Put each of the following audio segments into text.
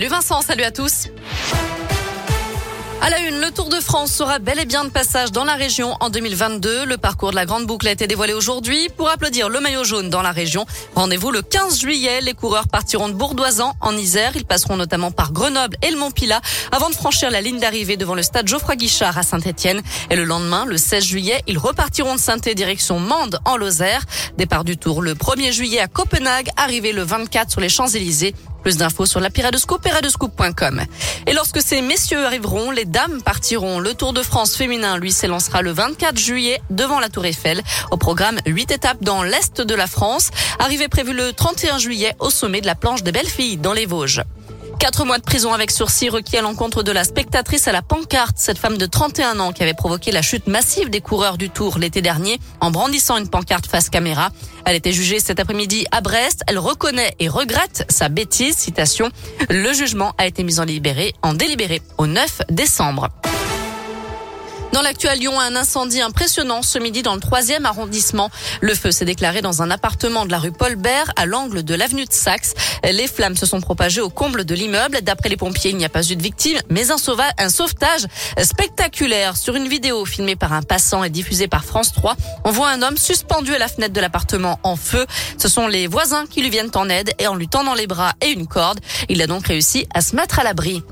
Le Vincent, salut à tous. À la une, le Tour de France sera bel et bien de passage dans la région en 2022. Le parcours de la Grande Boucle a été dévoilé aujourd'hui pour applaudir le maillot jaune dans la région. Rendez-vous le 15 juillet. Les coureurs partiront de Bourdoisan en Isère. Ils passeront notamment par Grenoble et le Mont-Pilat avant de franchir la ligne d'arrivée devant le stade Geoffroy Guichard à Saint-Etienne. Et le lendemain, le 16 juillet, ils repartiront de saint direction Mende en Lozère. Départ du Tour le 1er juillet à Copenhague, arrivée le 24 sur les Champs-Élysées. Plus d'infos sur la Piradescoop, Et lorsque ces messieurs arriveront, les dames partiront. Le Tour de France féminin, lui, s'élancera le 24 juillet devant la Tour Eiffel. Au programme, huit étapes dans l'Est de la France. Arrivée prévue le 31 juillet au sommet de la planche des Belles Filles dans les Vosges. Quatre mois de prison avec sursis requis à l'encontre de la spectatrice à la pancarte, cette femme de 31 ans qui avait provoqué la chute massive des coureurs du Tour l'été dernier en brandissant une pancarte face caméra. Elle était jugée cet après-midi à Brest. Elle reconnaît et regrette sa bêtise. Citation. Le jugement a été mis en libéré, en délibéré au 9 décembre. Dans l'actuel Lyon, un incendie impressionnant ce midi dans le troisième arrondissement. Le feu s'est déclaré dans un appartement de la rue Paul Bert à l'angle de l'avenue de Saxe. Les flammes se sont propagées au comble de l'immeuble. D'après les pompiers, il n'y a pas eu de victimes, mais un, un sauvetage spectaculaire. Sur une vidéo filmée par un passant et diffusée par France 3, on voit un homme suspendu à la fenêtre de l'appartement en feu. Ce sont les voisins qui lui viennent en aide et en lui tendant les bras et une corde. Il a donc réussi à se mettre à l'abri.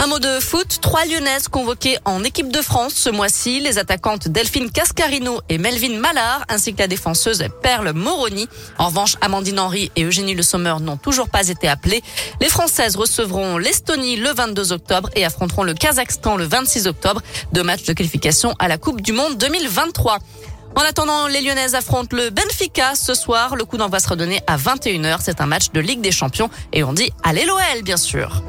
Un mot de foot, trois Lyonnaises convoquées en équipe de France ce mois-ci, les attaquantes Delphine Cascarino et Melvin Mallard, ainsi que la défenseuse Perle Moroni. En revanche, Amandine Henry et Eugénie Le Sommer n'ont toujours pas été appelées. Les Françaises recevront l'Estonie le 22 octobre et affronteront le Kazakhstan le 26 octobre, deux matchs de qualification à la Coupe du Monde 2023. En attendant, les Lyonnaises affrontent le Benfica ce soir. Le coup d'envoi sera donné à 21h. C'est un match de Ligue des Champions et on dit allez l'OL, bien sûr.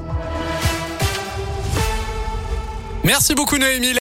Merci beaucoup Noémie.